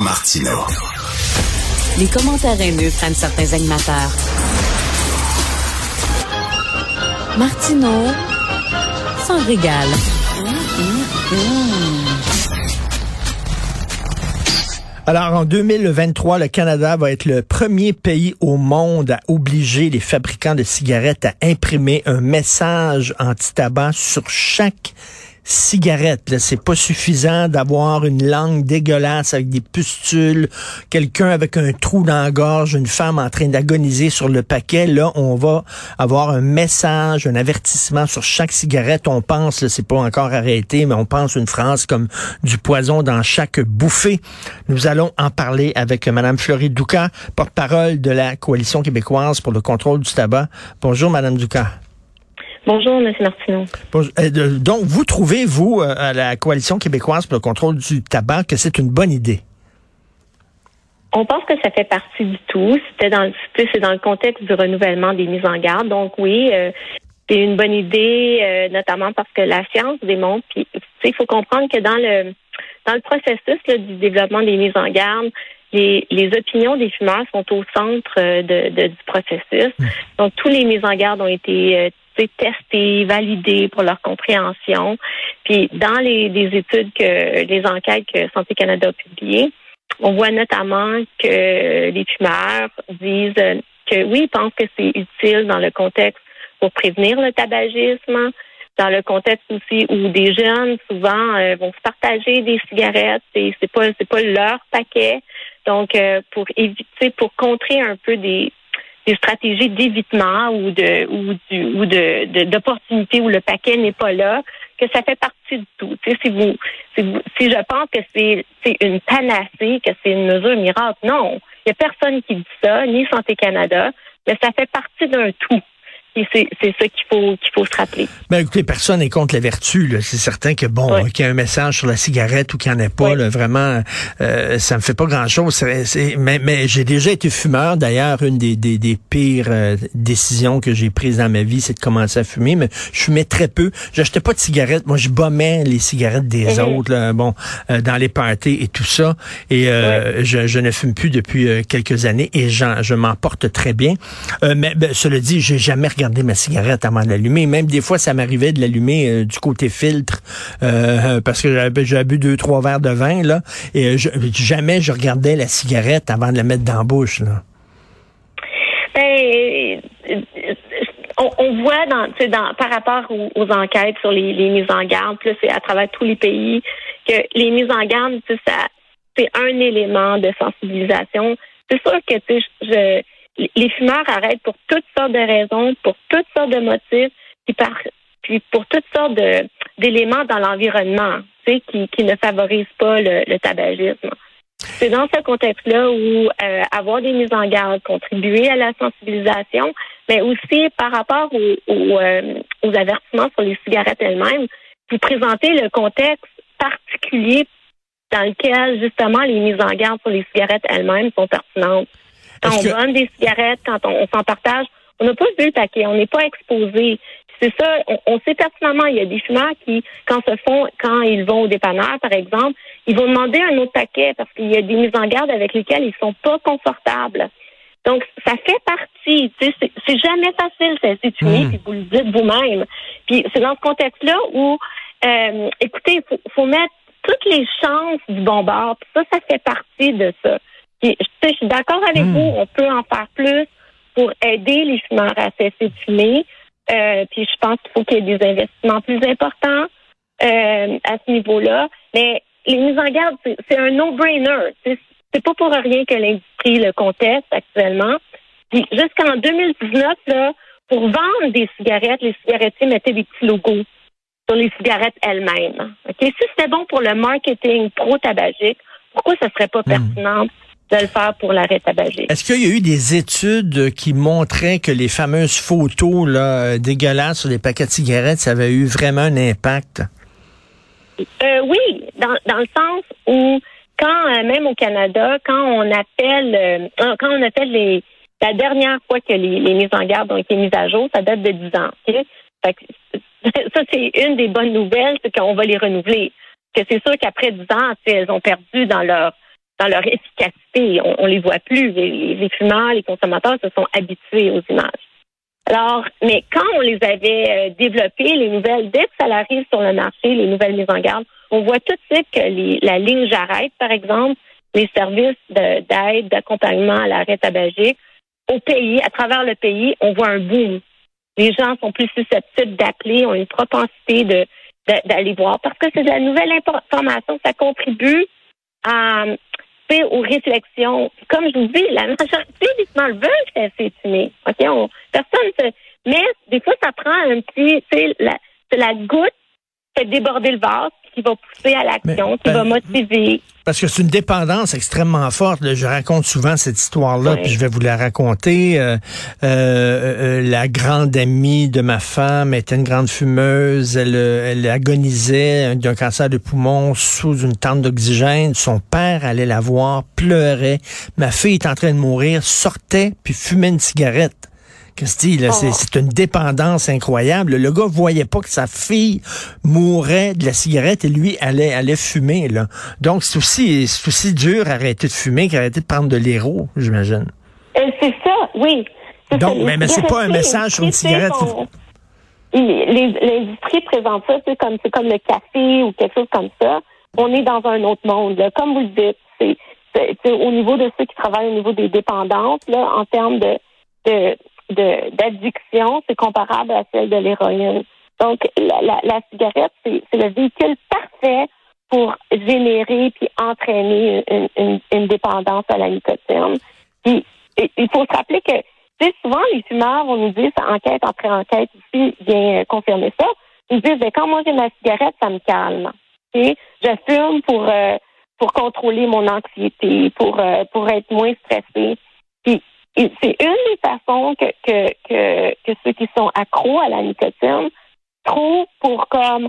Martino. Les commentaires haineux prennent certains animateurs. Martino s'en régale. Alors, en 2023, le Canada va être le premier pays au monde à obliger les fabricants de cigarettes à imprimer un message anti-tabac sur chaque cigarette. C'est pas suffisant d'avoir une langue dégueulasse avec des pustules, quelqu'un avec un trou dans la gorge, une femme en train d'agoniser sur le paquet. Là, on va avoir un message, un avertissement sur chaque cigarette. On pense, c'est pas encore arrêté, mais on pense une phrase comme du poison dans chaque bouffée. Nous allons en parler avec Madame Fleury Douca, porte-parole de la Coalition québécoise pour le contrôle du tabac. Bonjour, Madame Douca. Bonjour, M. Martineau. Euh, donc, vous trouvez, vous, euh, à la Coalition québécoise pour le contrôle du tabac, que c'est une bonne idée? On pense que ça fait partie du tout. C'était dans c'est dans le contexte du renouvellement des mises en garde. Donc oui, euh, c'est une bonne idée, notamment parce que la science démontre. Puis il faut comprendre que dans le dans le processus du développement des mises en garde, les, les opinions des fumeurs sont au centre de, du processus. Mmh. Donc tous les mises en garde ont été testés, validés pour leur compréhension. Puis dans les, études que les enquêtes que Santé Canada a publiées, on voit notamment que les fumeurs disent que oui, ils pensent que c'est utile dans le contexte pour prévenir le tabagisme, dans le contexte aussi où des jeunes souvent euh, vont se partager des cigarettes et c'est pas c'est pas leur paquet. Donc euh, pour éviter pour contrer un peu des des stratégies d'évitement ou de ou du ou de d'opportunité où le paquet n'est pas là, que ça fait partie du tout. Tu sais, si vous si vous si je pense que c'est c'est une panacée, que c'est une mesure miracle, non. Il n'y a personne qui dit ça, ni Santé Canada, mais ça fait partie d'un tout. Et c'est ça qu'il faut qu'il faut se rappeler. Ben écoutez, personne n'est contre la vertu. C'est certain que bon, qu'il y a un message sur la cigarette ou qu'il n'y en ait pas, là, vraiment, euh, ça me fait pas grand chose. mais, mais j'ai déjà été fumeur. D'ailleurs, une des, des, des pires euh, décisions que j'ai prises dans ma vie, c'est de commencer à fumer. Mais je fumais très peu. J'achetais pas de cigarettes. Moi, je bombais les cigarettes des mhm. autres, là, bon, euh, dans les parties et tout ça. Et euh, je, je, ne fume plus depuis quelques années et je m'en porte très bien. mais ben, cela dit, j'ai jamais ma cigarette avant de l'allumer. Même des fois, ça m'arrivait de l'allumer euh, du côté filtre euh, parce que j'avais bu deux, trois verres de vin, là, et je, jamais je regardais la cigarette avant de la mettre dans la bouche. Là. Ben, on, voit dans, dans, par rapport aux, enquêtes sur les, mises en garde, plus c'est à travers tous les pays, que les mises en garde, ça, c'est un élément de sensibilisation. C'est sûr que je les fumeurs arrêtent pour toutes sortes de raisons, pour toutes sortes de motifs, puis, pour toutes sortes d'éléments dans l'environnement, qui, qui ne favorisent pas le, tabagisme. C'est dans ce contexte-là où euh, avoir des mises en garde, contribuer à la sensibilisation, mais aussi par rapport aux, euh, avertissements sur les cigarettes elles-mêmes, vous présenter le contexte particulier dans lequel justement les mises en garde sur les cigarettes elles-mêmes sont pertinentes. Quand on donne des cigarettes, quand on, s'en partage, on n'a pas vu le paquet, on n'est pas exposé. C'est ça, on, sait pertinemment, il y a des fumeurs qui, quand se font, quand ils vont au dépanneur, par exemple, ils vont demander un autre paquet parce qu'il y a des mises en garde avec lesquelles ils sont pas confortables. Donc, ça fait partie. C'est jamais facile de fumer, hmm. puis vous le dites vous-même. Puis c'est dans ce contexte-là où, euh, écoutez, il faut, faut mettre toutes les chances du bon bord. ça, ça fait partie de ça je suis d'accord avec hmm. vous, on peut en faire plus pour aider les fumeurs à cesser de fumer. Euh, puis je pense qu'il faut qu'il y ait des investissements plus importants euh, à ce niveau-là. Mais les mises en garde, c'est un no-brainer. C'est pas pour rien que l'industrie le conteste actuellement. Puis jusqu'en 2019, là, pour vendre des cigarettes, les cigarettiers mettaient des petits logos sur les cigarettes elles-mêmes. Si c'était bon pour le marketing pro-tabagique, pourquoi ça serait pas hmm. pertinent de le faire pour l'arrêt tabagique. Est-ce qu'il y a eu des études qui montraient que les fameuses photos là, dégueulasses sur les paquets de cigarettes, ça avait eu vraiment un impact? Euh, oui, dans, dans le sens où quand euh, même au Canada, quand on appelle euh, quand on appelle les la dernière fois que les, les, mises en garde ont été mises à jour, ça date de 10 ans. ça, c'est une des bonnes nouvelles, c'est qu'on va les renouveler. Que c'est sûr qu'après 10 ans, elles ont perdu dans leur dans leur efficacité. On, les voit plus. Les, les, fumeurs, les consommateurs se sont habitués aux images. Alors, mais quand on les avait euh, développées, les nouvelles, dès que ça sur le marché, les nouvelles mises en garde, on voit tout de suite que la ligne J'arrête, par exemple, les services d'aide, d'accompagnement à l'arrêt tabagique, au pays, à travers le pays, on voit un boom. Les gens sont plus susceptibles d'appeler, ont une propensité d'aller voir parce que c'est de la nouvelle information, ça contribue à aux réflexions. Comme je vous dis, la majorité des gens veulent de fumer. On, personne se... Mais des fois, ça prend un petit, tu sais, la, la goutte fait déborder le vase qui va pousser à l'action, qui va ben, motiver. Parce que c'est une dépendance extrêmement forte. Je raconte souvent cette histoire-là, puis je vais vous la raconter. Euh, euh, euh, la grande amie de ma femme était une grande fumeuse. Elle, elle agonisait d'un cancer de poumon sous une tente d'oxygène. Son père allait la voir, pleurait. Ma fille est en train de mourir, sortait, puis fumait une cigarette. Oh. c'est une dépendance incroyable. Le gars voyait pas que sa fille mourait de la cigarette et lui allait, allait fumer. Là. Donc, c'est aussi, aussi dur d'arrêter de fumer qu'arrêter de prendre de l'héros, j'imagine. Euh, c'est ça, oui. Donc, mais, mais c'est pas un message sur une cigarette. L'industrie présente ça, c'est comme, comme le café ou quelque chose comme ça. On est dans un autre monde. Comme vous le dites, c'est au niveau de ceux qui travaillent au niveau des dépendances, là, en termes de, de d'addiction, c'est comparable à celle de l'héroïne. Donc, la, la, cigarette, c'est le véhicule parfait pour générer puis entraîner une, dépendance à la nicotine. Puis, il faut se rappeler que, souvent, les fumeurs vont nous dire, enquête après enquête ici vient confirmer ça, ils disent, ben, quand moi j'ai ma cigarette, ça me calme. Okay? Je fume pour, euh, pour contrôler mon anxiété, pour, euh, pour être moins stressé. Puis, c'est une des façons que, que, que, que, ceux qui sont accros à la nicotine trouvent pour comme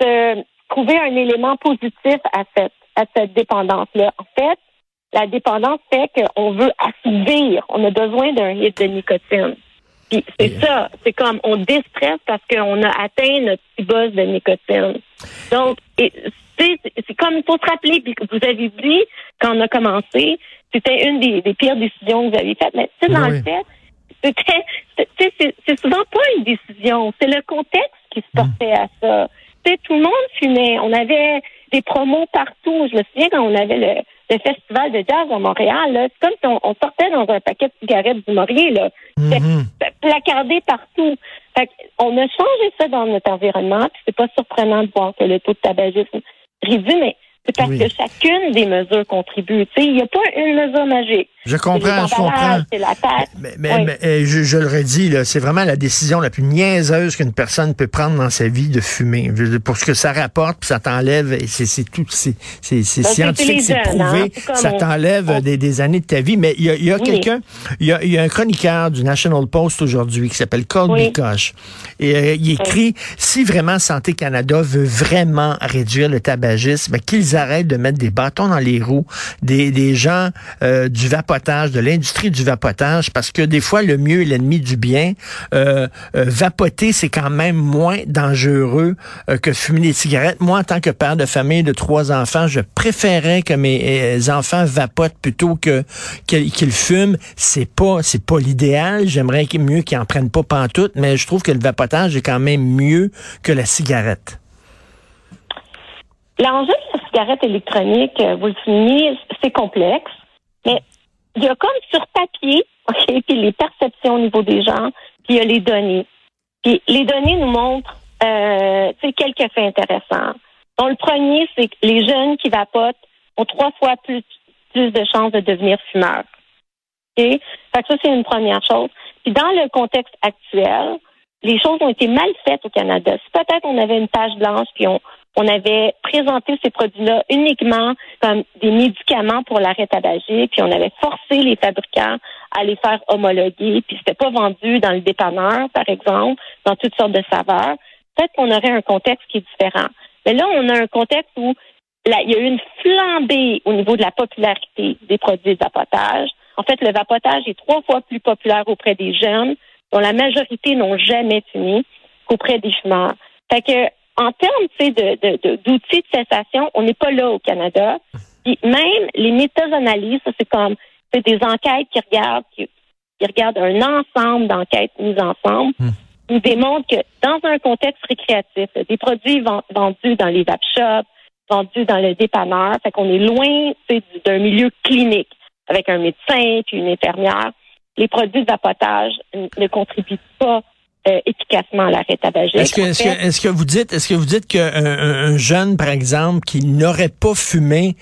se trouver un élément positif à cette, à cette dépendance-là. En fait, la dépendance fait qu'on veut assouvir, on a besoin d'un hit de nicotine. Puis c'est ça, c'est comme on déstresse parce qu'on a atteint notre petit buzz de nicotine. Donc, c'est comme il faut se rappeler, puis vous avez dit quand on a commencé, c'était une des, pires décisions que vous avez faites. Mais tu dans le fait, c'était, c'est souvent pas une décision, c'est le contexte qui se portait à ça. sais, tout le monde fumait. On avait des promos partout. Je me souviens quand on avait le, festival de jazz à Montréal, c'est comme si on, sortait dans un paquet de cigarettes du Maurier, là. C'était mm-hmm. placardé partout. Fait on a changé ça dans notre environnement, puis c'est pas surprenant de voir que le taux de tabagisme réduit, mais c'est parce que chacune des mesures contribue. Il n'y a pas une mesure magique. Je comprends, je comprends. Mais, mais, euh, je, je, le redis, c'est vraiment la décision la plus niaiseuse qu'une personne peut prendre dans sa vie de fumer. Pour ce que ça rapporte, puis ça t'enlève, c'est tout, c'est ben, scientifique, c'est prouvé, hein, ça t'enlève des, des, années de ta vie. Mais il y a, y a quelqu'un, il y a, y a, un chroniqueur du National Post aujourd'hui qui s'appelle Colby Koch. Et euh, il écrit, si vraiment Santé Canada veut vraiment réduire le tabagisme, qu'ils arrêtent de mettre des bâtons dans les roues des, gens euh, du vapeur de l'industrie du vapotage, parce que des fois, le mieux est l'ennemi du bien. Euh, euh, vapoter, c'est quand même moins dangereux que fumer des cigarettes. Moi, en tant que père de famille de trois enfants, je préférais que mes enfants vapotent plutôt qu'ils fument. C'est pas c'est pas l'idéal. J'aimerais mieux qu'ils en prennent pas pantoute, mais je trouve que le vapotage est quand même mieux que la cigarette. L'enjeu de la cigarette électronique, vous le soulignez, c'est complexe, mais il y a comme sur papier, OK, puis les perceptions au niveau des gens, puis il y a les données. Puis les données nous montrent euh, quelques faits intéressants. Donc, le premier, c'est que les jeunes qui vapotent ont trois fois plus, plus de chances de devenir fumeurs. OK? Fait que ça, c'est une première chose. Puis dans le contexte actuel, les choses ont été mal faites au Canada. Si peut-être on avait une page blanche, puis on, on avait présenté ces produits-là uniquement comme des médicaments pour l'arrêt tabagique, puis on avait forcé les fabricants à les faire homologuer, puis c'était pas vendu dans le dépanneur, par exemple, dans toutes sortes de saveurs. Peut-être qu'on aurait un contexte qui est différent. Mais là, on a un contexte où il y a eu une flambée au niveau de la popularité des produits de vapotage. En fait, le vapotage est trois fois plus populaire auprès des jeunes, dont la majorité n'ont jamais fumé, qu'auprès des fumeurs. Fait en termes d'outils de, de, de, cessation, on n'est pas là au Canada. Puis même les méta-analyses, ça c'est comme c'est des enquêtes qui regardent qui, regardent un ensemble d'enquêtes mises ensemble. Hmm. Nous démontrent que dans un contexte récréatif, des produits vendus dans les vape shops, vendus dans le dépanneur, fait qu'on est loin d'un milieu clinique avec un médecin puis une infirmière. Les produits de vapotage ne contribuent pas euh, efficacement l'arrêt tabagique. Est-ce que, est-ce que, vous dites, est-ce que vous dites qu'un un jeune, par exemple, qui n'aurait pas fumé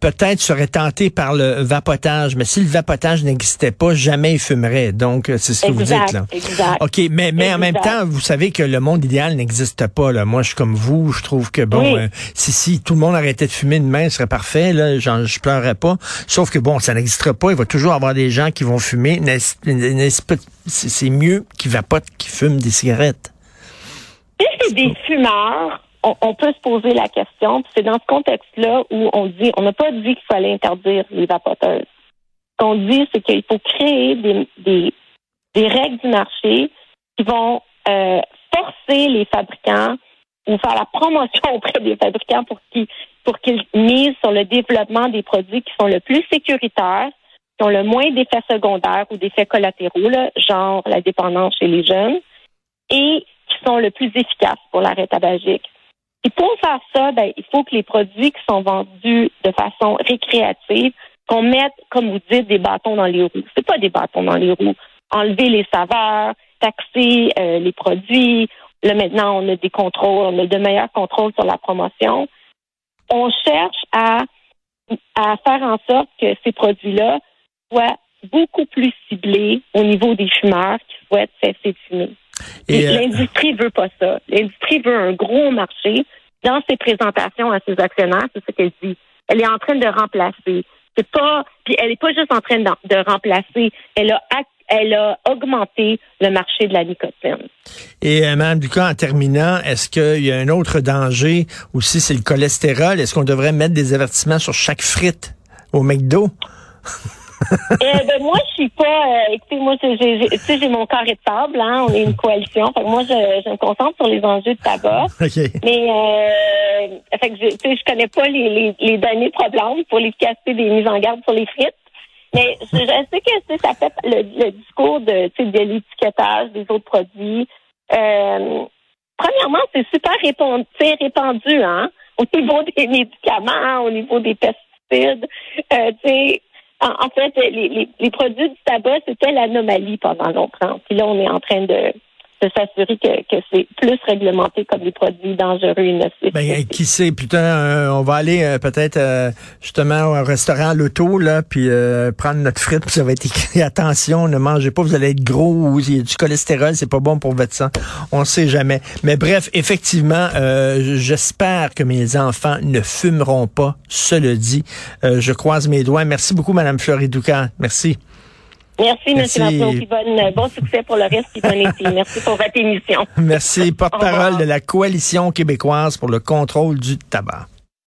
peut-être serait tenté par le vapotage, mais si le vapotage n'existait pas, jamais il fumerait. Donc, c'est ce que vous dites là. Exact. OK, mais, mais en même temps, vous savez que le monde idéal n'existe pas. Là. Moi, je suis comme vous, je trouve que bon, euh, si, si tout le monde arrêtait de fumer demain, ce serait parfait. Là, genre, je pleurerais pas. Sauf que bon, ça n'existera pas. Il va toujours avoir des gens qui vont fumer. C'est mieux qu'ils vapotent qu'ils fument des cigarettes. Si c'est des fumeurs, on, peut se poser la question. C'est dans ce contexte-là où on dit, on n'a pas dit qu'il fallait interdire les vapoteuses. Ce qu'on dit, c'est qu'il faut créer des, des, règles du marché qui vont euh, forcer les fabricants ou faire la promotion auprès des fabricants pour qu'ils pour qu'ils misent sur le développement des produits qui sont le plus sécuritaires, qui ont le moins d'effets secondaires ou d'effets collatéraux, genre la dépendance chez les jeunes, et qui sont le plus efficaces pour l'arrêt tabagique. Et pour faire ça, ben, il faut que les produits qui sont vendus de façon récréative, qu'on mette, comme vous dites, des bâtons dans les roues. C'est pas des bâtons dans les roues. Enlever les saveurs, taxer euh, les produits. Là, maintenant, on a des contrôles, on a de meilleurs contrôles sur la promotion. On cherche à, à faire en sorte que ces produits-là soient beaucoup plus ciblés au niveau des fumeurs qui souhaitent cesser de fumer. Euh, l'industrie veut pas ça. L'industrie veut un gros marché. Dans ses présentations à ses actionnaires, c'est ce qu'elle dit. Elle est en train de remplacer. C'est pas, puis elle n'est pas juste en train de, remplacer. Elle a elle a augmenté le marché de la nicotine. Et euh, Mme Ducas, en terminant, est-ce qu'il y a un autre danger aussi, c'est le cholestérol? Est-ce qu'on devrait mettre des avertissements sur chaque frite au McDo? Eh ben moi, je suis pas. Euh, écoutez, moi, j'ai, tu sais, j'ai mon carré de table. Hein, on est une coalition. Fait que moi, je, je me concentre sur les enjeux de tabac. Mais euh, fait que je, tu sais, je connais pas les, les, les données problématiques pour l'efficacité des mises en garde sur les frites. Mais je, sais que ça fait le, discours de, de l'étiquetage des autres produits. Euh, premièrement, c'est super répandu, répandu, hein, au niveau des médicaments, au niveau des pesticides. Euh, sais, en, fait, les, les, produits du tabac, c'était l'anomalie pendant longtemps. Puis là, on est en train de, de s'assurer que, que c'est plus réglementé comme des produits dangereux. Ben, qui sait, putain, euh, on va aller euh, peut-être euh, justement au restaurant l'auto, là, puis prendre notre frite, puis ça va être écrit attention, ne mangez pas, vous allez être gros ou il y a du cholestérol, c'est pas bon pour votre sang. On sait jamais. Mais bref, effectivement, j'espère que mes enfants ne fumeront pas, cela dit. je croise mes doigts. Merci beaucoup, Madame Floridouka. Merci. Merci, Merci. M. Bonne, bon succès pour le reste qui ici. Merci pour votre émission. Merci. Porte-parole de la Coalition québécoise pour le contrôle du tabac.